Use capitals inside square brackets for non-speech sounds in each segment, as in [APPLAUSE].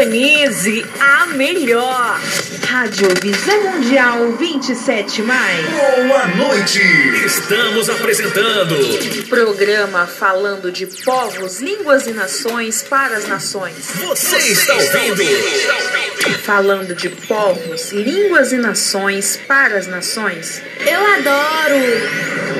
Sintonize a melhor. Rádio Visão Mundial 27 mais. Boa noite. Estamos apresentando programa falando de povos, línguas e nações para as nações. Você está ouvindo? Falando de povos, línguas e nações para as nações. Eu adoro.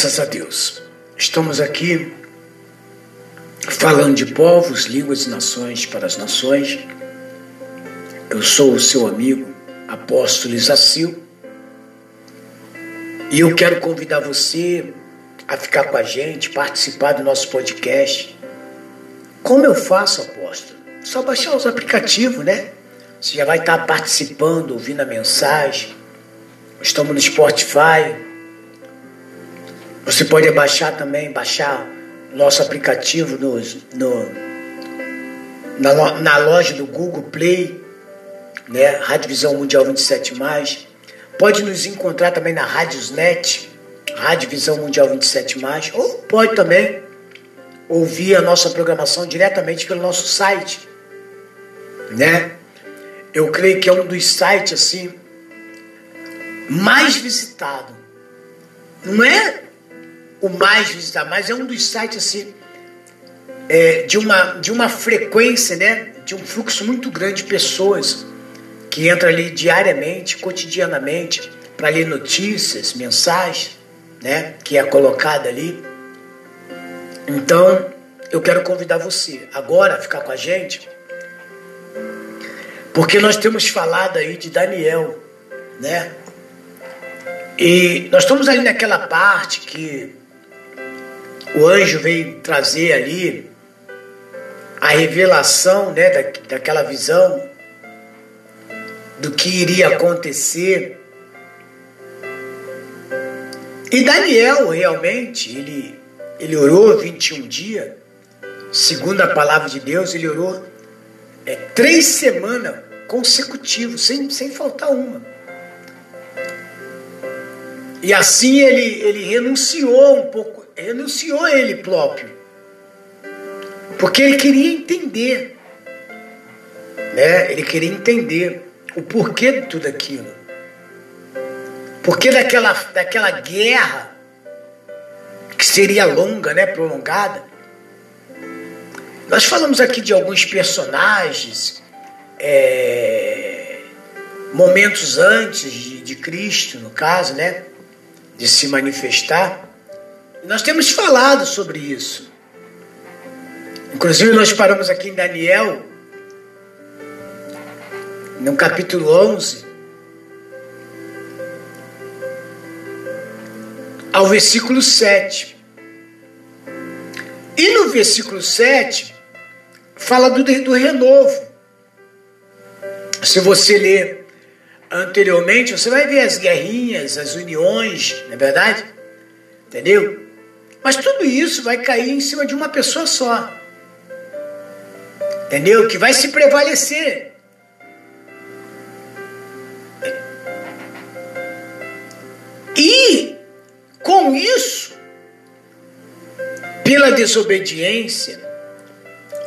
Graças a Deus. Estamos aqui falando de povos, línguas e nações para as nações. Eu sou o seu amigo, apóstolo Isacil, e eu quero convidar você a ficar com a gente, participar do nosso podcast. Como eu faço, apóstolo? Só baixar os aplicativos, né? Você já vai estar participando, ouvindo a mensagem. Estamos no Spotify, você pode baixar também, baixar nosso aplicativo no, no na, na, loja do Google Play, né? Rádio Visão Mundial 27. Pode nos encontrar também na Rádiosnet, Rádio Visão Mundial 27. Ou pode também ouvir a nossa programação diretamente pelo nosso site, né? Eu creio que é um dos sites assim mais visitado. Não é o mais visitado, mas é um dos sites assim, é, de, uma, de uma frequência, né, de um fluxo muito grande de pessoas que entram ali diariamente, cotidianamente, para ler notícias, mensagens, né, que é colocada ali. Então, eu quero convidar você agora a ficar com a gente, porque nós temos falado aí de Daniel, né? E nós estamos ali naquela parte que o anjo veio trazer ali a revelação né, da, daquela visão do que iria acontecer. E Daniel realmente, ele, ele orou 21 dias, segundo a palavra de Deus, ele orou é, três semanas consecutivas, sem, sem faltar uma. E assim ele, ele renunciou um pouco renunciou a ele próprio. Porque ele queria entender. Né? Ele queria entender o porquê de tudo aquilo. Porquê daquela, daquela guerra que seria longa, né? prolongada. Nós falamos aqui de alguns personagens, é, momentos antes de, de Cristo, no caso, né? De se manifestar. Nós temos falado sobre isso. Inclusive, nós paramos aqui em Daniel, no capítulo 11, ao versículo 7. E no versículo 7, fala do, do renovo. Se você ler anteriormente, você vai ver as guerrinhas, as uniões, não é verdade? Entendeu? Mas tudo isso vai cair em cima de uma pessoa só. Entendeu? Que vai se prevalecer. E com isso, pela desobediência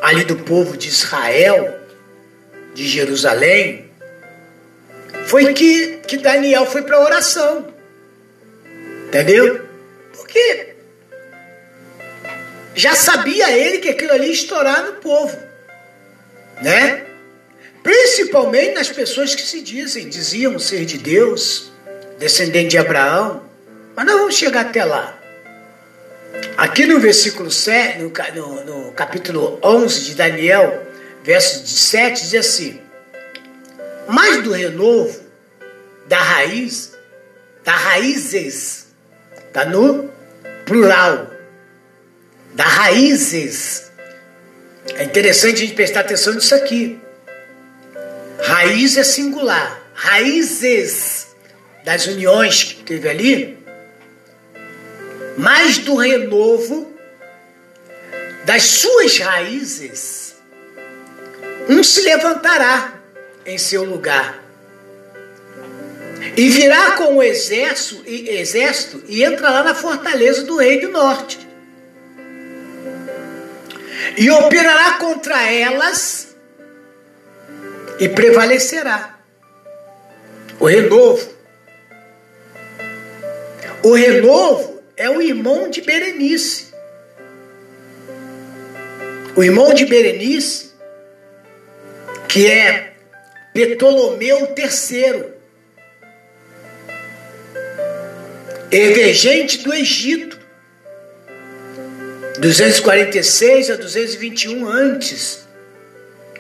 ali do povo de Israel, de Jerusalém, foi que, que Daniel foi para a oração. Entendeu? Porque já sabia ele que aquilo ali ia estourar no povo, né? Principalmente nas pessoas que se dizem, diziam ser de Deus, descendente de Abraão, Mas nós vamos chegar até lá. Aqui no versículo 7, no, no, no capítulo 11 de Daniel, verso 7, diz assim: Mas do renovo da raiz, da raízes, tá no plural, da raízes. É interessante a gente prestar atenção nisso aqui. Raiz é singular, raízes das uniões que teve ali, mas do renovo das suas raízes, um se levantará em seu lugar e virá com o exército e, exército e entrará na fortaleza do rei do norte. E operará contra elas e prevalecerá. O renovo. O renovo é o irmão de Berenice. O irmão de Berenice, que é Ptolomeu III. emergente do Egito, 246 a 221 antes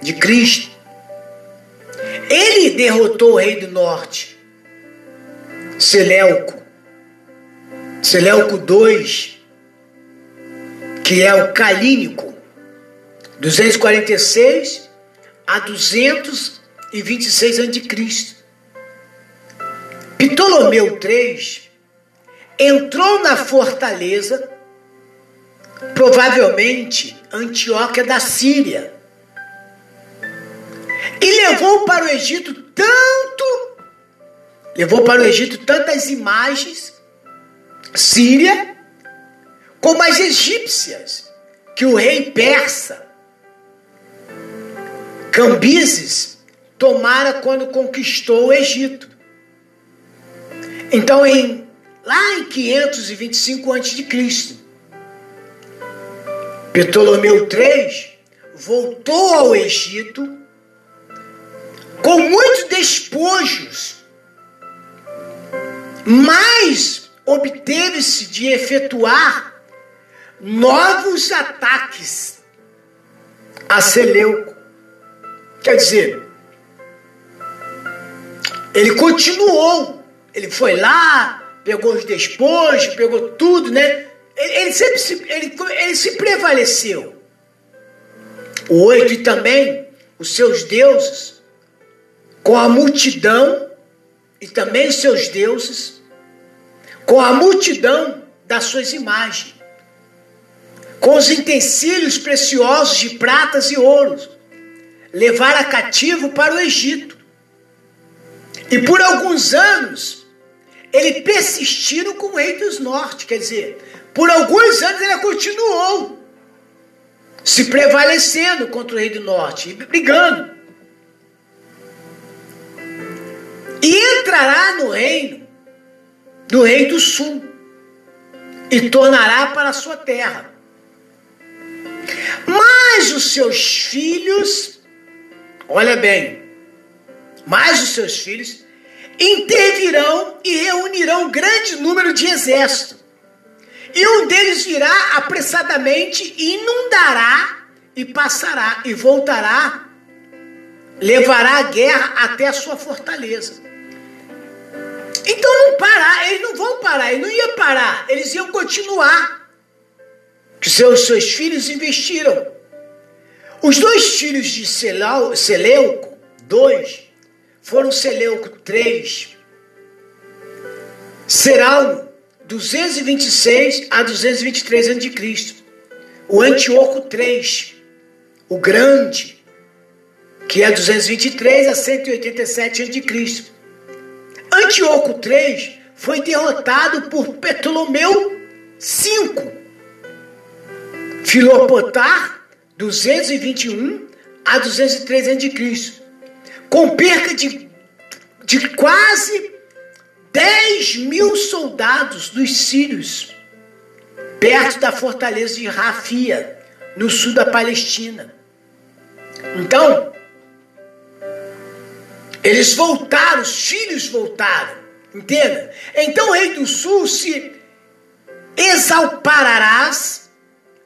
de Cristo. Ele derrotou o rei do norte, Seleuco, Seleuco II, que é o Calínico, 246 a 226 a.C. Ptolomeu III entrou na fortaleza, provavelmente Antioquia da Síria, e levou para o Egito tanto, levou para o Egito tantas imagens, Síria, como as egípcias, que o rei persa, Cambises, tomara quando conquistou o Egito. Então, em lá em 525 a.C. Ptolomeu III voltou ao Egito com muitos despojos, mas obteve-se de efetuar novos ataques a Seleuco. Quer dizer, ele continuou, ele foi lá, pegou os despojos, pegou tudo, né? Ele, ele sempre se, ele, ele se prevaleceu. O oito e também os seus deuses, com a multidão, e também os seus deuses, com a multidão das suas imagens, com os utensílios preciosos de pratas e ouros, levaram cativo para o Egito. E por alguns anos ele persistiram com o rei dos norte, quer dizer, por alguns anos ele continuou se prevalecendo contra o rei do norte, brigando. E entrará no reino do rei do sul e tornará para a sua terra. Mas os seus filhos, olha bem, mas os seus filhos intervirão e reunirão grande número de exército. E um deles virá apressadamente inundará e passará e voltará, levará a guerra até a sua fortaleza. Então não parar, eles não vão parar, eles não iam parar, eles iam continuar. Seus, seus filhos investiram. Os dois filhos de Seleuco, dois, foram Seleuco 3, Serão 226 a 223 a.C. O Antíoco 3, o grande, que é 223 a 187 a.C. Antíoco 3 foi derrotado por Ptolomeu 5. Filopotar 221 a 203 a.C com perca de, de quase 10 mil soldados dos sírios, perto da fortaleza de Rafia, no sul da Palestina. Então, eles voltaram, os filhos voltaram, Entenda? Então o rei do sul se exalpararás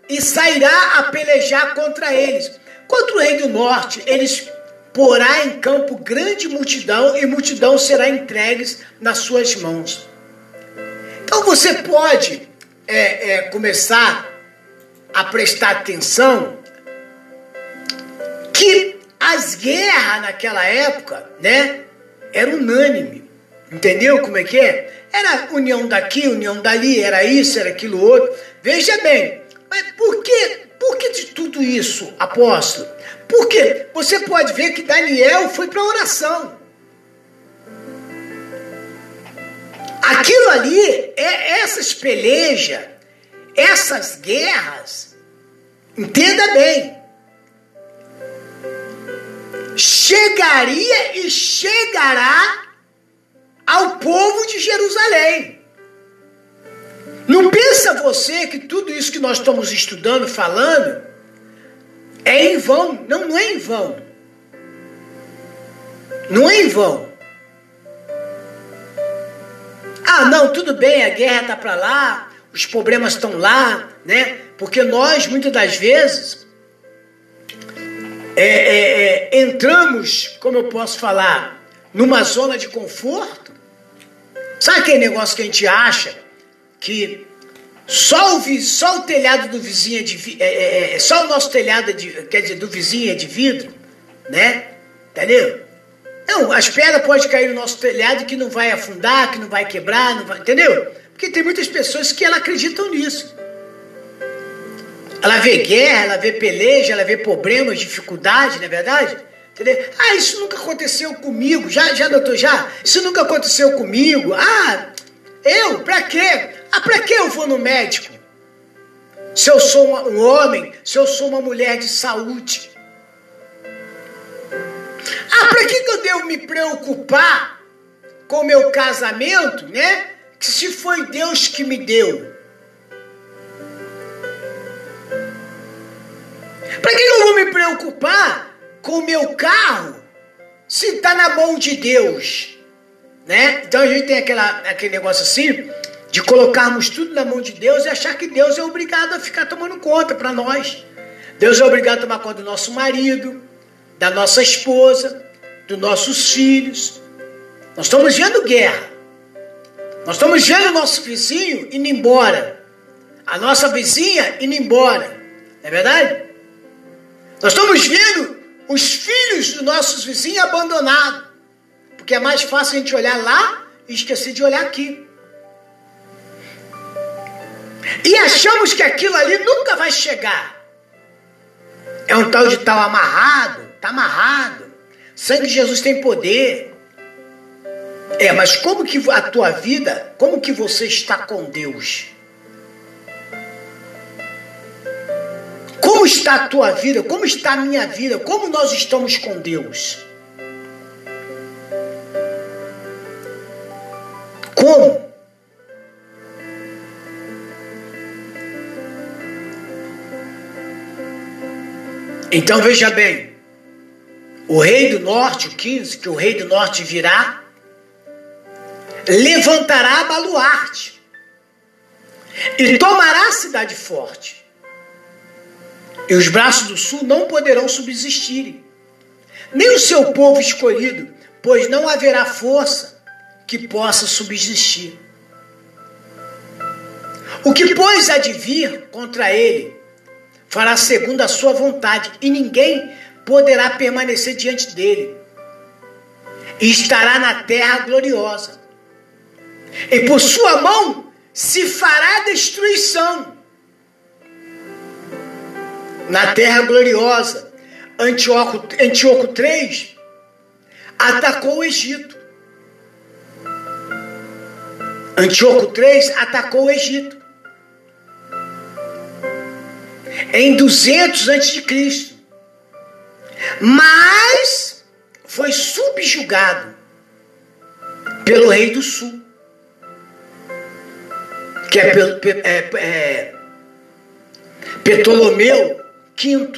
e sairá a pelejar contra eles. Contra o rei do norte, eles porá em campo grande multidão e multidão será entregues nas suas mãos. Então você pode é, é, começar a prestar atenção que as guerras naquela época, né, era unânime. Entendeu como é que é? Era união daqui, união dali, era isso, era aquilo outro. Veja bem, mas por que, por que de tudo isso, apóstolo? Porque você pode ver que Daniel foi para oração. Aquilo ali, é essas pelejas, essas guerras, entenda bem, chegaria e chegará ao povo de Jerusalém. Não pensa você que tudo isso que nós estamos estudando, falando, é em vão. Não, não é em vão. Não é em vão. Ah, não, tudo bem, a guerra está para lá, os problemas estão lá, né? Porque nós, muitas das vezes, é, é, é, entramos, como eu posso falar, numa zona de conforto. Sabe aquele negócio que a gente acha que só o, só o telhado do vizinho é de é, é, é, só o nosso telhado é de, quer dizer, do vizinho é de vidro, né? Entendeu? Não, as pedras podem cair no nosso telhado que não vai afundar, que não vai quebrar, não vai, entendeu? Porque tem muitas pessoas que ela acreditam nisso. Ela vê guerra, ela vê peleja, ela vê problemas, dificuldade, não é verdade? Entendeu? Ah, isso nunca aconteceu comigo. Já, já, doutor, já? Isso nunca aconteceu comigo. Ah, eu? Pra quê? Ah, pra que eu vou no médico? Se eu sou um homem, se eu sou uma mulher de saúde. Ah, pra que, que eu devo me preocupar com o meu casamento, né? Que se foi Deus que me deu. Que, que eu vou me preocupar com o meu carro se está na mão de Deus? Né? Então a gente tem aquela, aquele negócio assim de colocarmos tudo na mão de Deus e achar que Deus é obrigado a ficar tomando conta para nós. Deus é obrigado a tomar conta do nosso marido, da nossa esposa, dos nossos filhos. Nós estamos vendo guerra. Nós estamos vendo o nosso vizinho indo embora. A nossa vizinha indo embora. Não é verdade? Nós estamos vendo os filhos dos nossos vizinhos abandonados. Porque é mais fácil a gente olhar lá e esquecer de olhar aqui. E achamos que aquilo ali nunca vai chegar. É um tal de tal amarrado, tá amarrado. Sangue de Jesus tem poder. É, mas como que a tua vida, como que você está com Deus? Como está a tua vida? Como está a minha vida? Como nós estamos com Deus? Como? Então veja bem, o rei do norte, o 15, que o rei do norte virá, levantará baluarte e tomará a cidade forte. E os braços do sul não poderão subsistir, nem o seu povo escolhido, pois não haverá força que possa subsistir. O que, pois, há de vir contra ele fará segundo a sua vontade, e ninguém poderá permanecer diante dele. E estará na terra gloriosa. E por sua mão se fará destruição. Na terra gloriosa, Antíoco, Antíoco III atacou o Egito. Antíoco III atacou o Egito em 200 a.C. Mas foi subjugado pelo rei do sul, que é, é, é Ptolomeu V,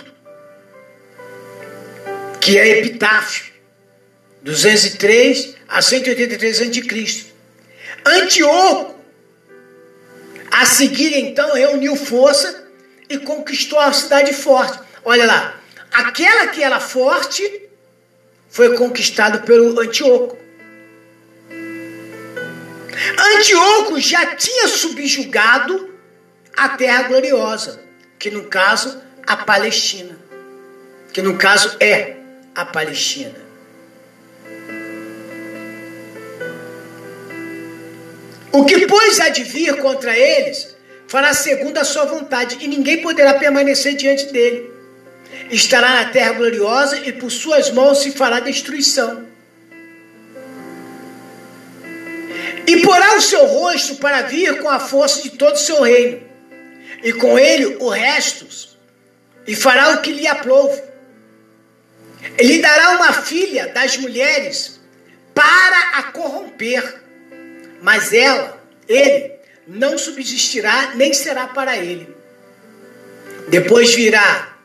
que é Epitáfio, 203 a 183 a.C. Antíoco, a seguir então, reuniu força e conquistou a cidade forte. Olha lá, aquela que era forte foi conquistada pelo Antíoco. Antíoco já tinha subjugado a terra gloriosa, que no caso a Palestina, que no caso é a Palestina. O que, pois, há de vir contra eles, fará segundo a sua vontade, e ninguém poderá permanecer diante dele. Estará na terra gloriosa, e por suas mãos se fará destruição. E porá o seu rosto para vir com a força de todo o seu reino, e com ele o resto, e fará o que lhe aprouve. Ele dará uma filha das mulheres para a corromper mas ela, ele, não subsistirá nem será para ele. Depois virá,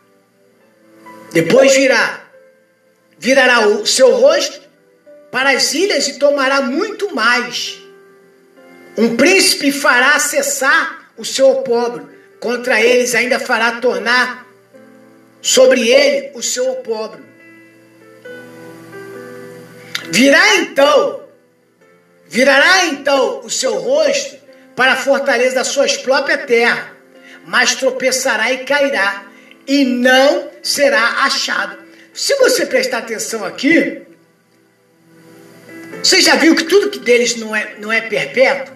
depois virá, virará o seu rosto para as ilhas e tomará muito mais. Um príncipe fará cessar o seu pobre, contra eles ainda fará tornar sobre ele o seu pobre. Virá então Virará então o seu rosto para a fortaleza da sua própria terra, mas tropeçará e cairá, e não será achado. Se você prestar atenção aqui, você já viu que tudo que deles não é, não é perpétuo?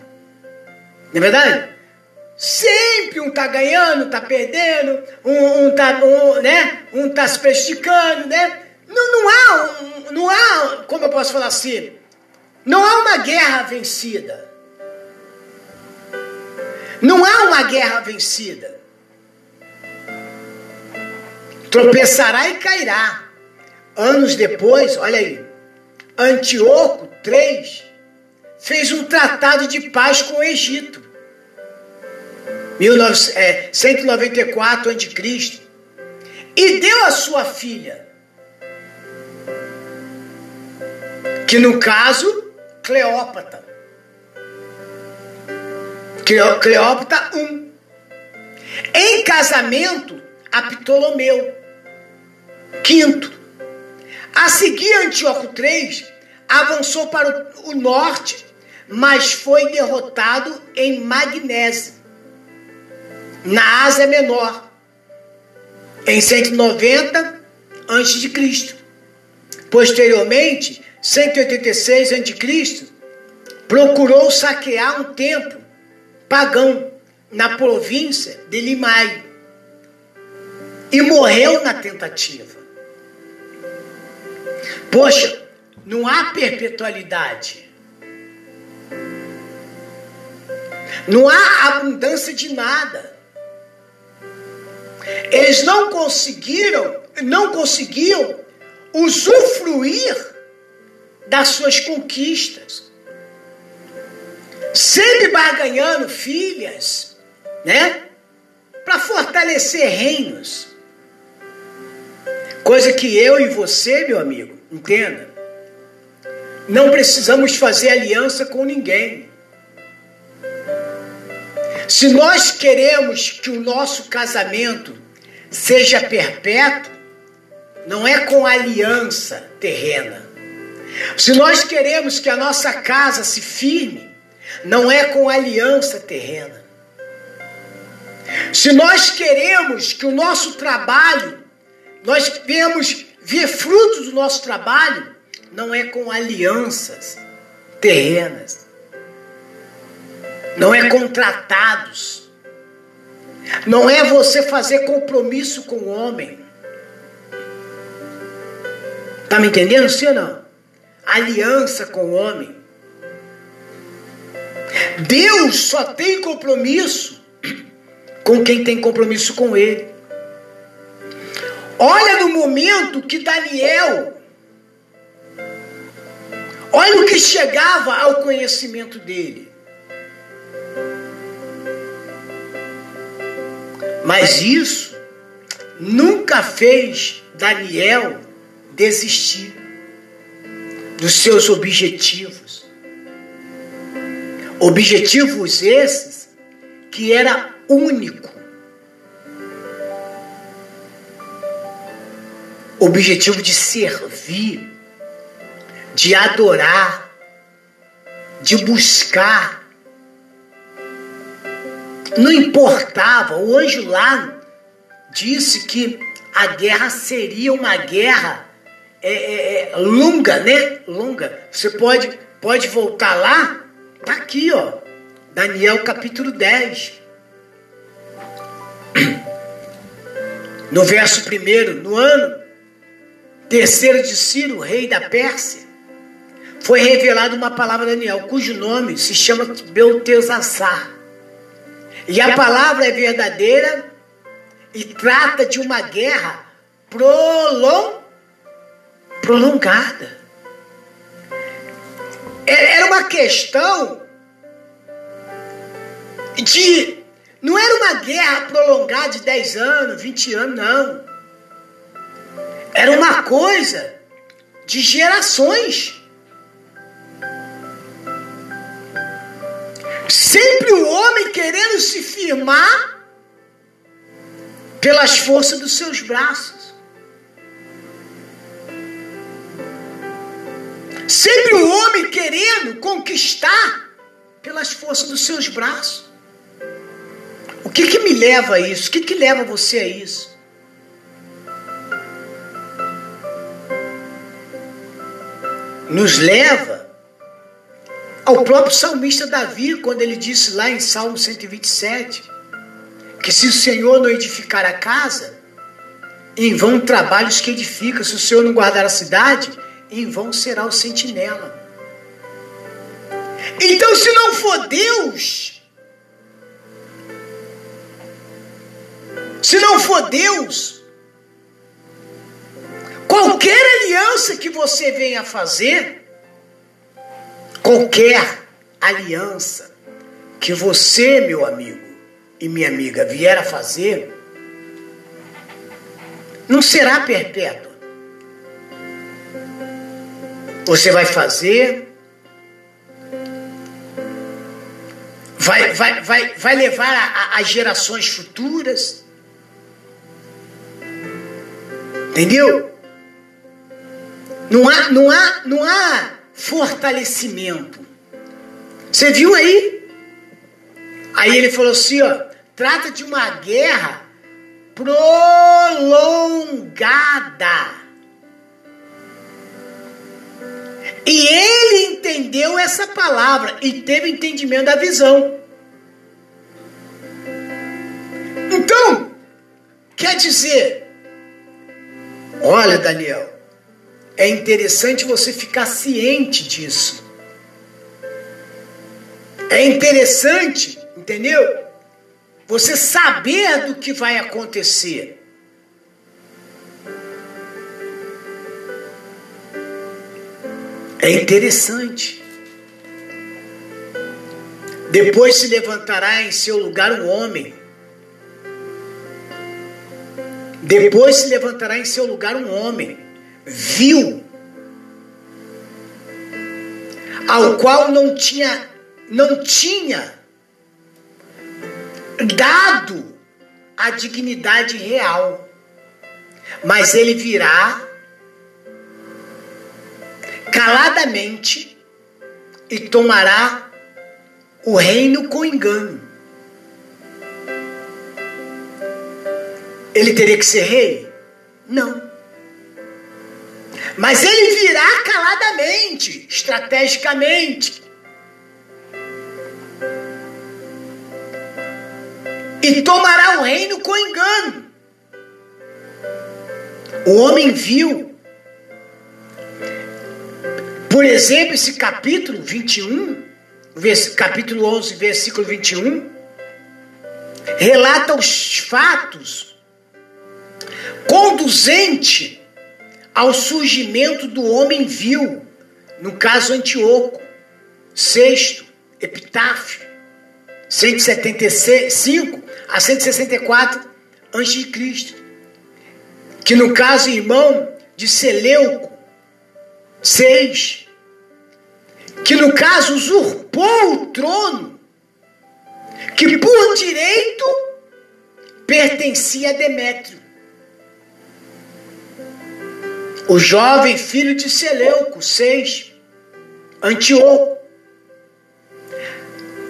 Não é verdade? Sempre um tá ganhando, tá perdendo, um, um tá, um, né? um tá se prejudicando, né? Não, não há, não há, como eu posso falar assim, não há uma guerra vencida. Não há uma guerra vencida. Tropeçará e cairá. Anos depois, olha aí, Antíoco III fez um tratado de paz com o Egito. 194 a.C. E deu a sua filha, que no caso Cleópatra. Cleópatra I. Em casamento a Ptolomeu. Quinto. A seguir, Antíoco III avançou para o norte, mas foi derrotado em Magnésia, na Ásia Menor, em 190 a.C. Posteriormente, 186 a.C., procurou saquear um templo pagão na província de Limai e morreu na tentativa. Poxa, não há perpetualidade. Não há abundância de nada. Eles não conseguiram, não conseguiam usufruir das suas conquistas. Sempre barganhando filhas, né? Para fortalecer reinos. Coisa que eu e você, meu amigo, entenda. Não precisamos fazer aliança com ninguém. Se nós queremos que o nosso casamento seja perpétuo, não é com aliança terrena. Se nós queremos que a nossa casa se firme, não é com aliança terrena. Se nós queremos que o nosso trabalho, nós queremos ver frutos do nosso trabalho, não é com alianças terrenas. Não é contratados. Não é você fazer compromisso com o homem. Tá me entendendo, sim ou não? Aliança com o homem. Deus só tem compromisso com quem tem compromisso com Ele. Olha no momento que Daniel, olha o que chegava ao conhecimento dele. Mas isso nunca fez Daniel desistir dos seus objetivos. Objetivos esses que era único. Objetivo de servir, de adorar, de buscar. Não importava, o anjo lá disse que a guerra seria uma guerra é, é, é, longa, né? Longa. Você pode, pode voltar lá, tá aqui, ó. Daniel capítulo 10. [CLEARS THROAT] No verso 1, no ano terceiro de Ciro, rei da Pérsia, foi revelada uma palavra a Daniel, cujo nome se chama Beltesassar. E a palavra é verdadeira e trata de uma guerra prolong, prolongada. É, era uma questão de. Não era uma guerra prolongada de 10 anos, 20 anos, não. Era uma coisa de gerações. Sempre o homem querendo se firmar pelas forças dos seus braços. Sempre o homem querendo conquistar pelas forças dos seus braços. O que, que me leva a isso? O que, que leva você a isso? Nos leva ao próprio salmista Davi, quando ele disse lá em Salmo 127 que se o Senhor não edificar a casa, em vão trabalhos que edifica. Se o Senhor não guardar a cidade, em vão será o sentinela. Então, se não for Deus, se não for Deus, qualquer aliança que você venha fazer, qualquer aliança que você, meu amigo, e minha amiga vier a fazer, não será perpétua. Você vai fazer, vai, vai, vai, vai levar às gerações futuras. Entendeu? Não há, não há, não há fortalecimento. Você viu aí? Aí ele falou assim, ó, trata de uma guerra prolongada. E ele entendeu essa palavra e teve entendimento da visão. Então, quer dizer, olha, Daniel, é interessante você ficar ciente disso. É interessante Entendeu? Você saber do que vai acontecer. É interessante. Depois se levantará em seu lugar um homem. Depois se levantará em seu lugar um homem, vil, ao qual não tinha, não tinha dado a dignidade real. Mas ele virá caladamente e tomará o reino com engano. Ele teria que ser rei? Não. Mas ele virá caladamente, estrategicamente, e tomará o reino com engano. O homem viu, por exemplo, esse capítulo 21, capítulo 11, versículo 21, relata os fatos conduzente ao surgimento do homem vil, no caso Antíoco, sexto, epitáfio, 175 a 164 a.C. Que no caso, irmão de Seleuco, 6, que no caso usurpou o trono, que por direito pertencia a Demétrio. O jovem filho de Seleuco, seis, Antíoco,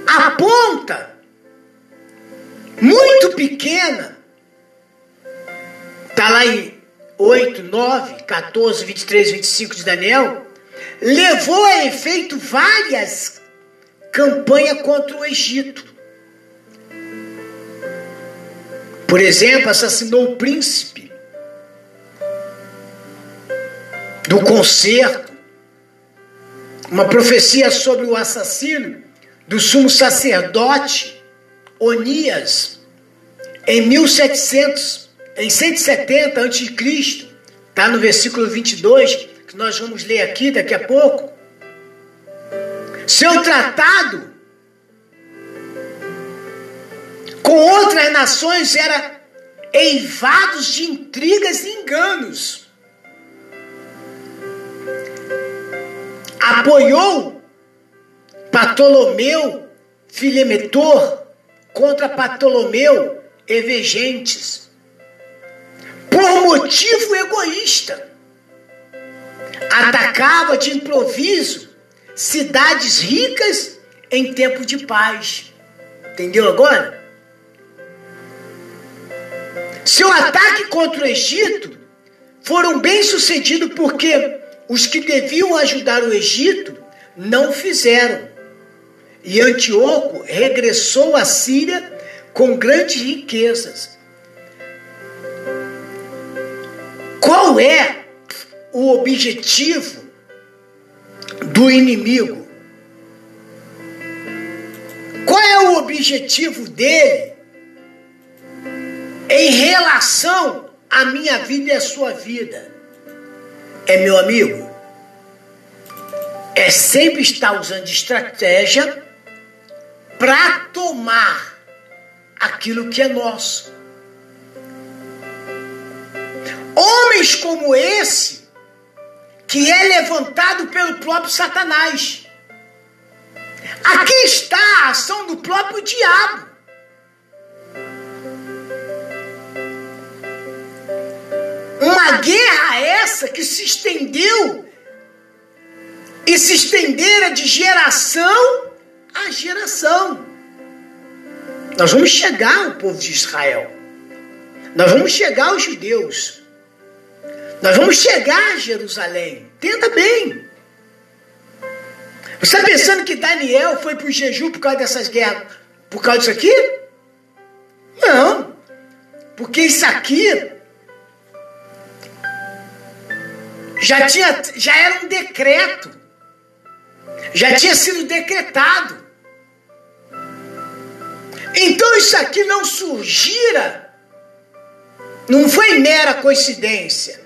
aponta muito pequena, está lá em 8, 9, 14, 23, 25 de Daniel, levou a efeito várias campanhas contra o Egito. Por exemplo, assassinou o príncipe do concerto, uma profecia sobre o assassino do sumo sacerdote Onias em 1700, em 170 a.C., está no versículo 22, que nós vamos ler aqui daqui a pouco. Seu tratado com outras nações era eivados de intrigas e enganos. Apoiou Ptolomeu Filemetor contra Ptolomeu Evegentes por motivo egoísta. Atacava de improviso cidades ricas em tempo de paz. Entendeu agora? Seu ataque contra o Egito foram bem sucedidos porque os que deviam ajudar o Egito não fizeram. E Antíoco regressou à Síria com grandes riquezas. Qual é o objetivo do inimigo? Qual é o objetivo dele em relação à minha vida e à sua vida? É meu amigo? É sempre estar usando estratégia para tomar aquilo que é nosso. Homens como esse, que é levantado pelo próprio Satanás. Aqui está a ação do próprio diabo. Uma guerra essa que se estendeu e se estendera de geração a geração. Nós vamos chegar ao povo de Israel. Nós vamos chegar aos judeus. Nós vamos chegar a Jerusalém. Entenda bem. Você está pensando que Daniel foi para o jejum por causa dessas guerras? Por causa disso aqui? Não. Porque isso aqui já, tinha, já era um decreto. Já tinha sido decretado. Então isso aqui não surgira, não foi mera coincidência.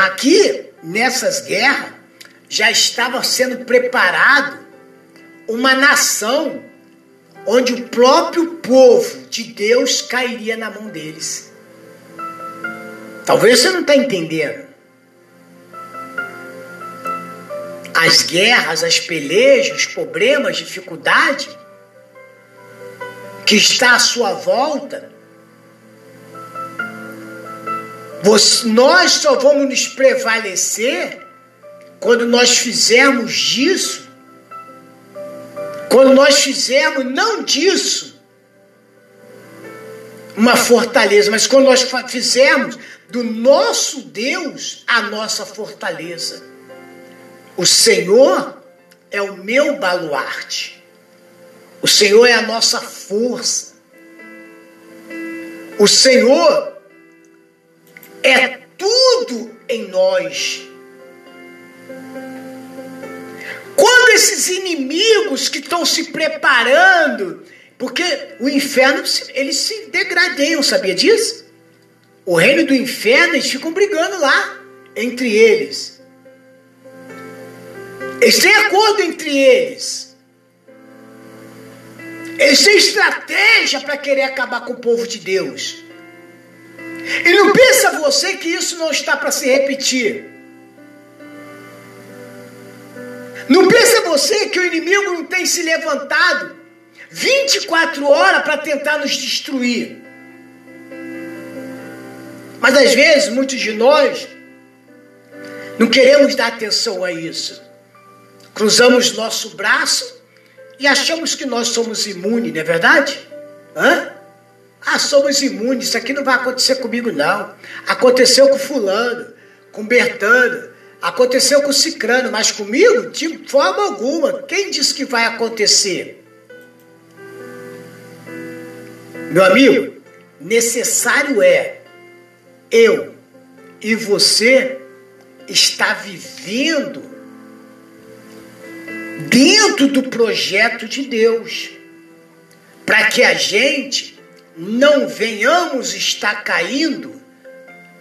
Aqui, nessas guerras, já estava sendo preparado uma nação onde o próprio povo de Deus cairia na mão deles. Talvez você não está entendendo. as guerras, as pelejas, problemas, dificuldade que está à sua volta, nós só vamos nos prevalecer quando nós fizermos disso, quando nós fizermos não disso uma fortaleza, mas quando nós fizermos do nosso Deus a nossa fortaleza. O Senhor é o meu baluarte. O Senhor é a nossa força. O Senhor é tudo em nós. Quando esses inimigos que estão se preparando, porque o inferno eles se degradeiam, sabia disso? O reino do inferno eles ficam brigando lá entre eles. Eles têm acordo entre eles. Eles têm estratégia para querer acabar com o povo de Deus. E não pensa você que isso não está para se repetir. Não pensa você que o inimigo não tem se levantado 24 horas para tentar nos destruir. Mas às vezes, muitos de nós não queremos dar atenção a isso. Cruzamos nosso braço e achamos que nós somos imunes, não é verdade? Hã? Ah, somos imunes, isso aqui não vai acontecer comigo, não. Aconteceu com fulano, com Bertano, aconteceu com Cicrano, mas comigo, de forma alguma. Quem disse que vai acontecer? Meu amigo, necessário é eu e você está vivendo dentro do projeto de Deus, para que a gente não venhamos estar caindo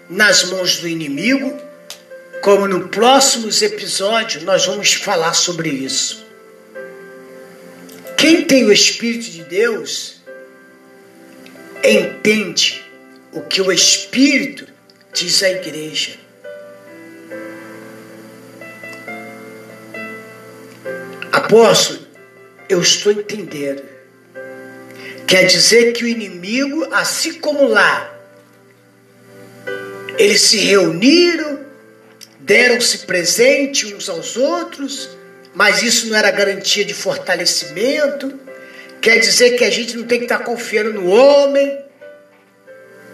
nas mãos do inimigo, como no próximos episódios nós vamos falar sobre isso. Quem tem o Espírito de Deus entende o que o Espírito diz à igreja. Apóstolo, eu estou entendendo. Quer dizer que o inimigo, assim como lá, eles se reuniram, deram-se presente uns aos outros, mas isso não era garantia de fortalecimento. Quer dizer que a gente não tem que estar confiando no homem,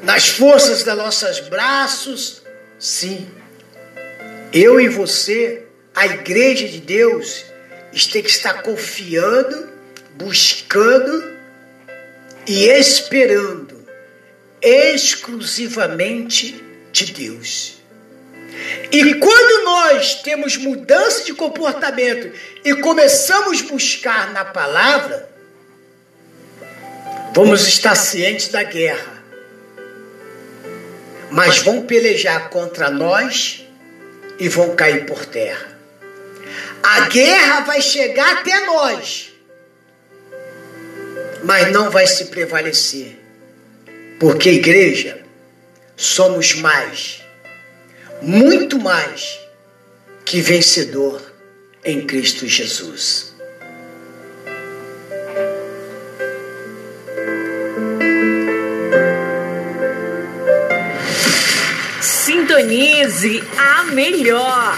nas forças dos nossos braços. Sim, eu e você, a igreja de Deus, tem que estar confiando, buscando e esperando exclusivamente de Deus. E quando nós temos mudança de comportamento e começamos a buscar na palavra, vamos estar cientes da guerra. Mas vão pelejar contra nós e vão cair por terra. A guerra vai chegar até nós, mas não vai se prevalecer, porque igreja somos mais, muito mais que vencedor em Cristo Jesus. Sintonize a melhor.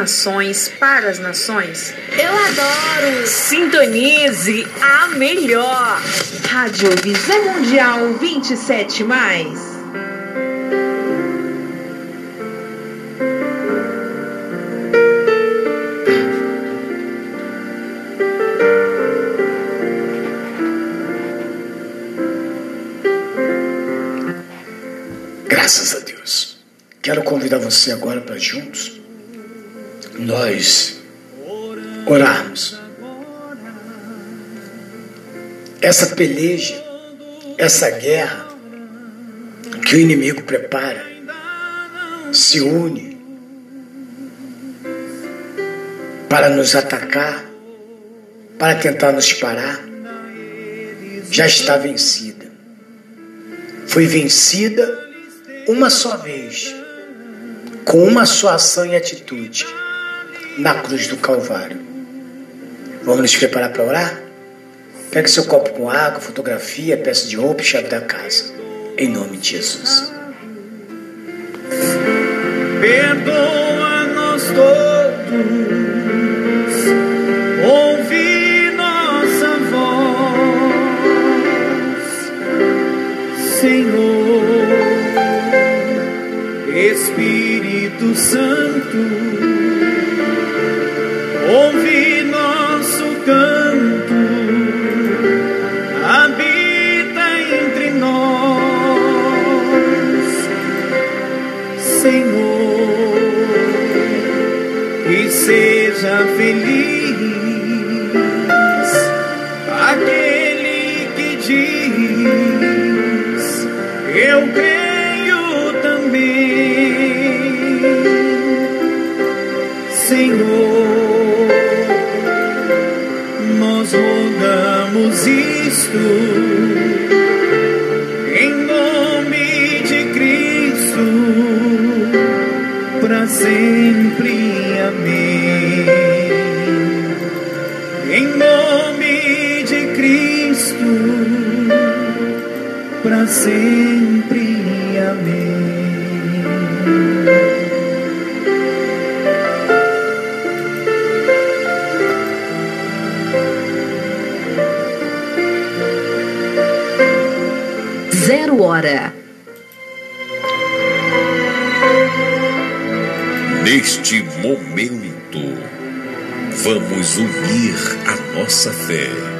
Nações para as nações. Eu adoro. Sintonize a melhor. Rádio Visão Mundial 27 mais. Graças a Deus. Quero convidar você agora para juntos nós orarmos. Essa peleja, essa guerra que o inimigo prepara, se une para nos atacar, para tentar nos parar, já está vencida. Foi vencida uma só vez, com uma só ação e atitude, na cruz do Calvário. Vamos nos preparar para orar? Pegue seu copo com água, fotografia, peça de roupa e chave da casa. Em nome de Jesus. Perdoa-nos todos, ouvi nossa voz, Senhor, Espírito Santo, Senhor, e seja feliz aquele que diz: Eu creio também, Senhor. Nós rogamos isto Para sempre. Amém. Zero hora. Neste momento, Vamos unir a nossa fé.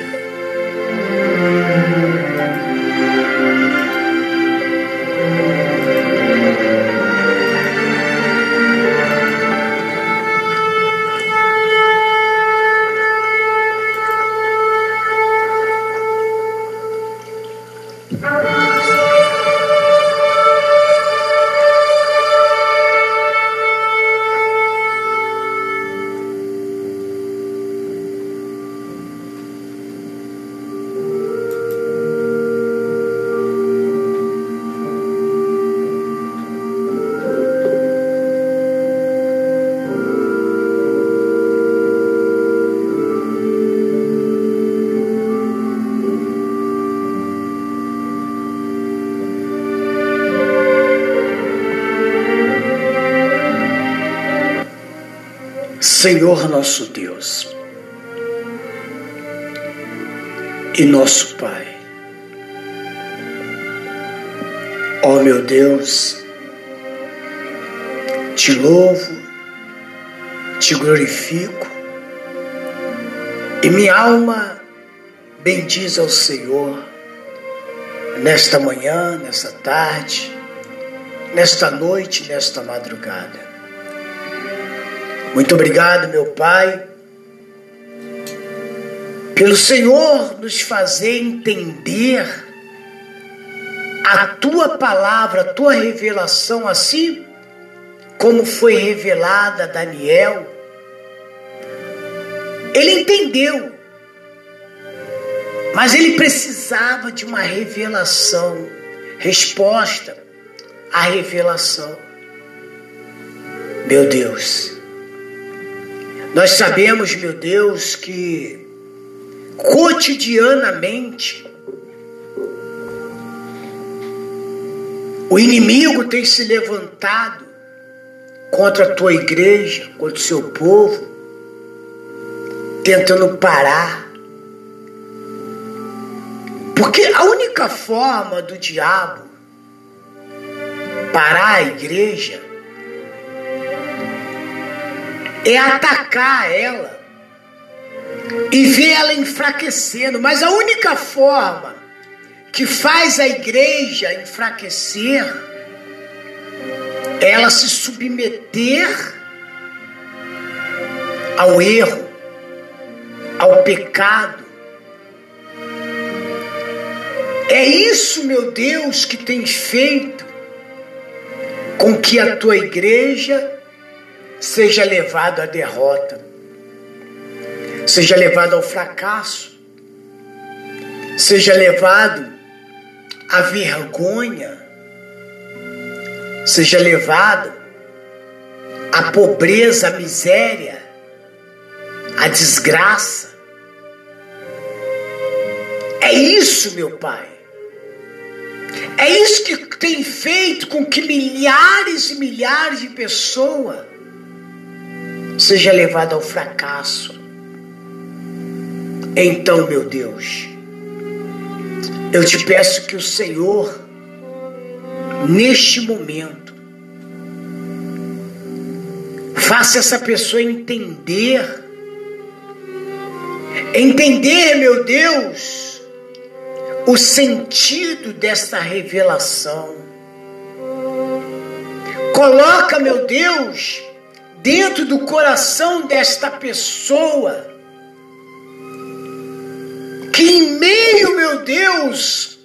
Senhor nosso Deus e nosso Pai. Ó oh, meu Deus, te louvo, te glorifico e minha alma bendiz ao Senhor nesta manhã, nesta tarde, nesta noite, nesta madrugada. Muito obrigado, meu Pai, pelo Senhor nos fazer entender a tua palavra, a tua revelação, assim como foi revelada a Daniel. Ele entendeu, mas ele precisava de uma revelação, resposta à revelação. Meu Deus, nós sabemos, meu Deus, que cotidianamente o inimigo tem se levantado contra a tua igreja, contra o seu povo, tentando parar. Porque a única forma do diabo parar a igreja é atacar ela e ver ela enfraquecendo. Mas a única forma que faz a igreja enfraquecer é ela se submeter ao erro, ao pecado. É isso, meu Deus, que tem feito com que a tua igreja seja levado à derrota, seja levado ao fracasso, seja levado à vergonha, seja levado à pobreza, à miséria, à desgraça. É isso, meu Pai. É isso que tem feito com que milhares e milhares de pessoas seja levado ao fracasso. Então, meu Deus, eu te peço que o Senhor, neste momento, faça essa pessoa entender, entender, meu Deus, o sentido desta revelação. Coloca, meu Deus, dentro do coração desta pessoa, que em meio, meu Deus,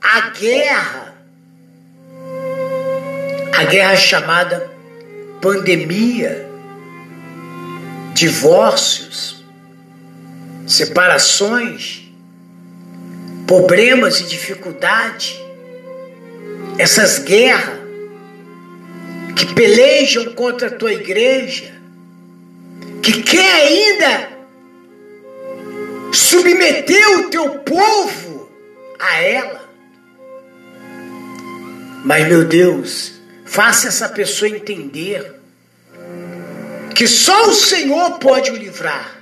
à guerra, a guerra chamada pandemia, divórcios, separações, problemas e dificuldade, essas guerras, que pelejam contra a tua igreja, que quer ainda submeter o teu povo a ela. Mas, meu Deus, faça essa pessoa entender que só o Senhor pode o livrar.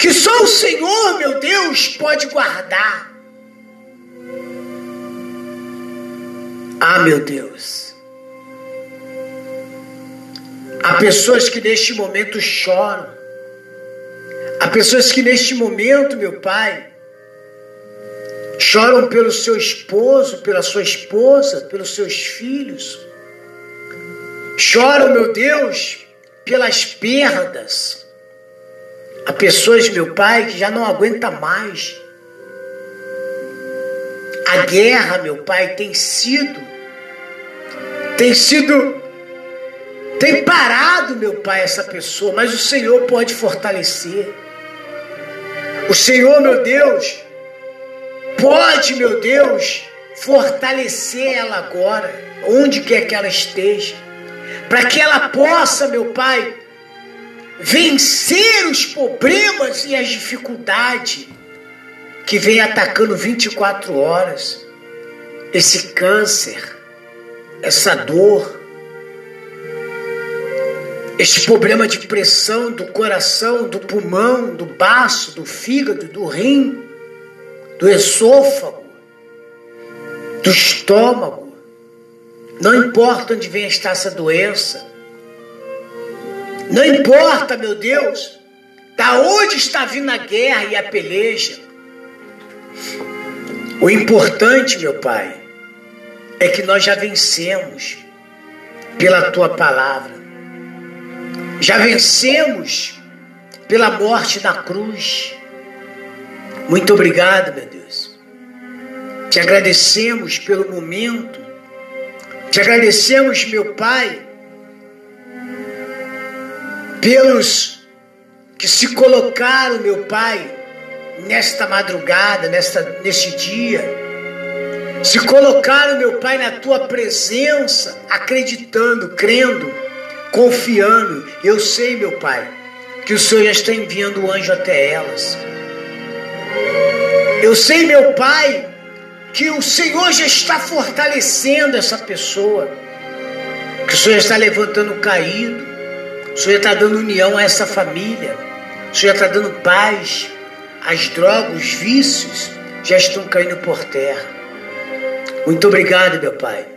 que só o Senhor, meu Deus, pode guardar. Ah, meu Deus. Há pessoas que neste momento choram. Há pessoas que neste momento, meu Pai, choram pelo seu esposo, pela sua esposa, pelos seus filhos. Choram, meu Deus, pelas perdas. Há pessoas, meu Pai, que já não aguenta mais. A guerra, meu Pai, tem sido, tem sido, tem parado, meu Pai, essa pessoa, mas o Senhor pode fortalecer. O Senhor, meu Deus, pode, meu Deus, fortalecer ela agora, onde quer que ela esteja, para que ela possa, meu Pai, vencer os problemas e as dificuldades que vem atacando 24 horas. Esse câncer, essa dor, este problema de pressão do coração, do pulmão, do baço, do fígado, do rim, do esôfago, do estômago. Não importa onde vem estar essa doença. Não importa, meu Deus, da onde está vindo a guerra e a peleja. O importante, meu Pai, é que nós já vencemos pela tua palavra. Já vencemos pela morte na cruz. Muito obrigado, meu Deus. Te agradecemos pelo momento. Te agradecemos, meu Pai, pelos que se colocaram, meu Pai, nesta madrugada, nesta, neste dia, se colocaram, meu Pai, na tua presença, acreditando, crendo, confiando. Eu sei, meu Pai, que o Senhor já está enviando o anjo até elas. Eu sei, meu Pai, que o Senhor já está fortalecendo essa pessoa, que o Senhor está levantando o caído, o Senhor está dando união a essa família, o Senhor está dando paz, as drogas, os vícios já estão caindo por terra. Muito obrigado, meu Pai.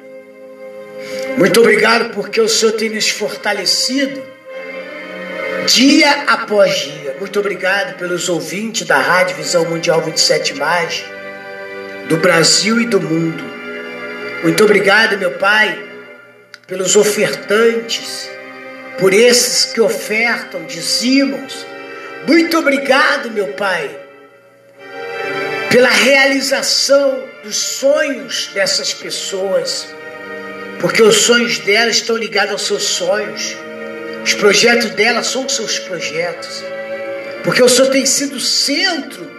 Muito obrigado porque o Senhor tem nos fortalecido dia após dia. Muito obrigado pelos ouvintes da Rádio Visão Mundial 27, do Brasil e do mundo. Muito obrigado, meu Pai, pelos ofertantes, por esses que ofertam, dizimam. Muito obrigado, meu Pai, pela realização dos sonhos dessas pessoas, porque os sonhos delas estão ligados aos seus sonhos, os projetos delas são os seus projetos, porque o Senhor tem sido o centro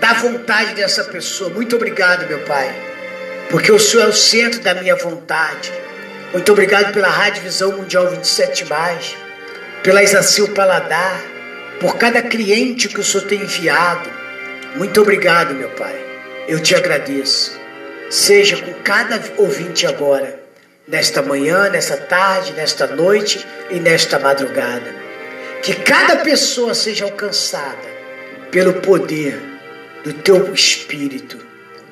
da vontade dessa pessoa. Muito obrigado, meu Pai, porque o Senhor é o centro da minha vontade. Muito obrigado pela Rádio Visão Mundial 27, pela Isacil Paladar, por cada cliente que o Senhor tem enviado muito obrigado, meu Pai. Eu te agradeço. Seja com cada ouvinte agora, nesta manhã, nesta tarde, nesta noite e nesta madrugada. Que cada pessoa seja alcançada pelo poder do teu Espírito,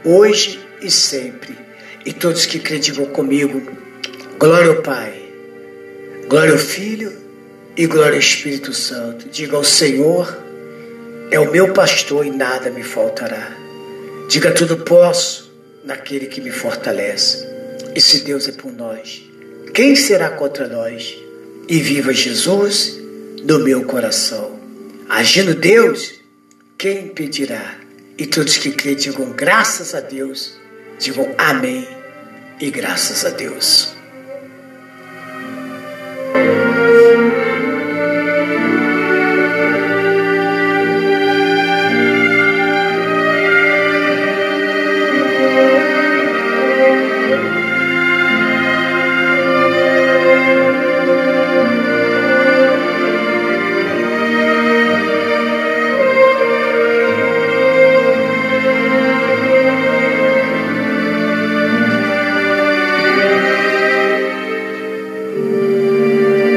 hoje e sempre. E todos que acreditam comigo, glória ao Pai, glória ao Filho e glória ao Espírito Santo. Diga ao Senhor é o meu pastor e nada me faltará. Diga tudo posso naquele que me fortalece. E se Deus é por nós, quem será contra nós? E viva Jesus no meu coração. Agindo Deus, quem impedirá? E todos que creem digam graças a Deus, digam amém e graças a Deus.